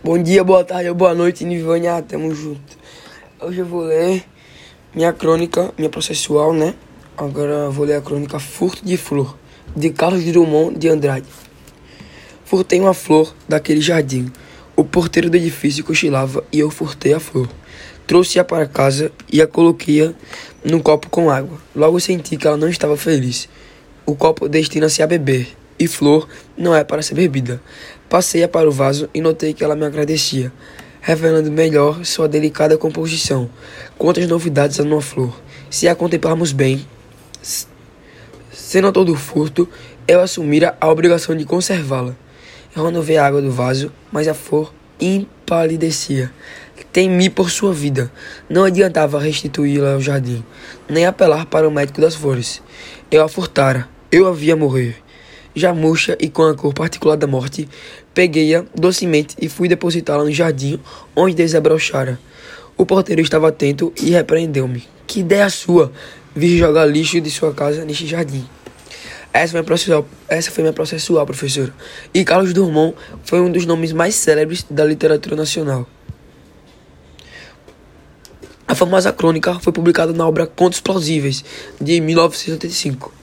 Bom dia, boa tarde ou boa noite, Nivânia, tamo junto. Hoje eu vou ler minha crônica, minha processual, né? Agora eu vou ler a crônica Furto de Flor, de Carlos Drummond de Andrade. Furtei uma flor daquele jardim. O porteiro do edifício cochilava e eu furtei a flor. Trouxe-a para casa e a coloquei num copo com água. Logo senti que ela não estava feliz. O copo destina-se a beber e flor não é para ser bebida. Passei-a para o vaso e notei que ela me agradecia, revelando melhor sua delicada composição. Quantas novidades há numa flor! Se a contemplarmos bem, sendo todo furto, eu assumira a obrigação de conservá-la. Eu renovei a água do vaso, mas a flor empalidecia. Temi por sua vida. Não adiantava restituí-la ao jardim, nem apelar para o médico das flores. Eu a furtara. Eu a via morrer. Já murcha e com a cor particular da morte, peguei-a docemente e fui depositá-la no jardim onde desabrochara. O porteiro estava atento e repreendeu-me. Que ideia sua! Vir jogar lixo de sua casa neste jardim. Essa foi, minha processual, essa foi minha processual. E Carlos Drummond foi um dos nomes mais célebres da literatura nacional. A famosa crônica foi publicada na obra Contos Plausíveis, de 1985.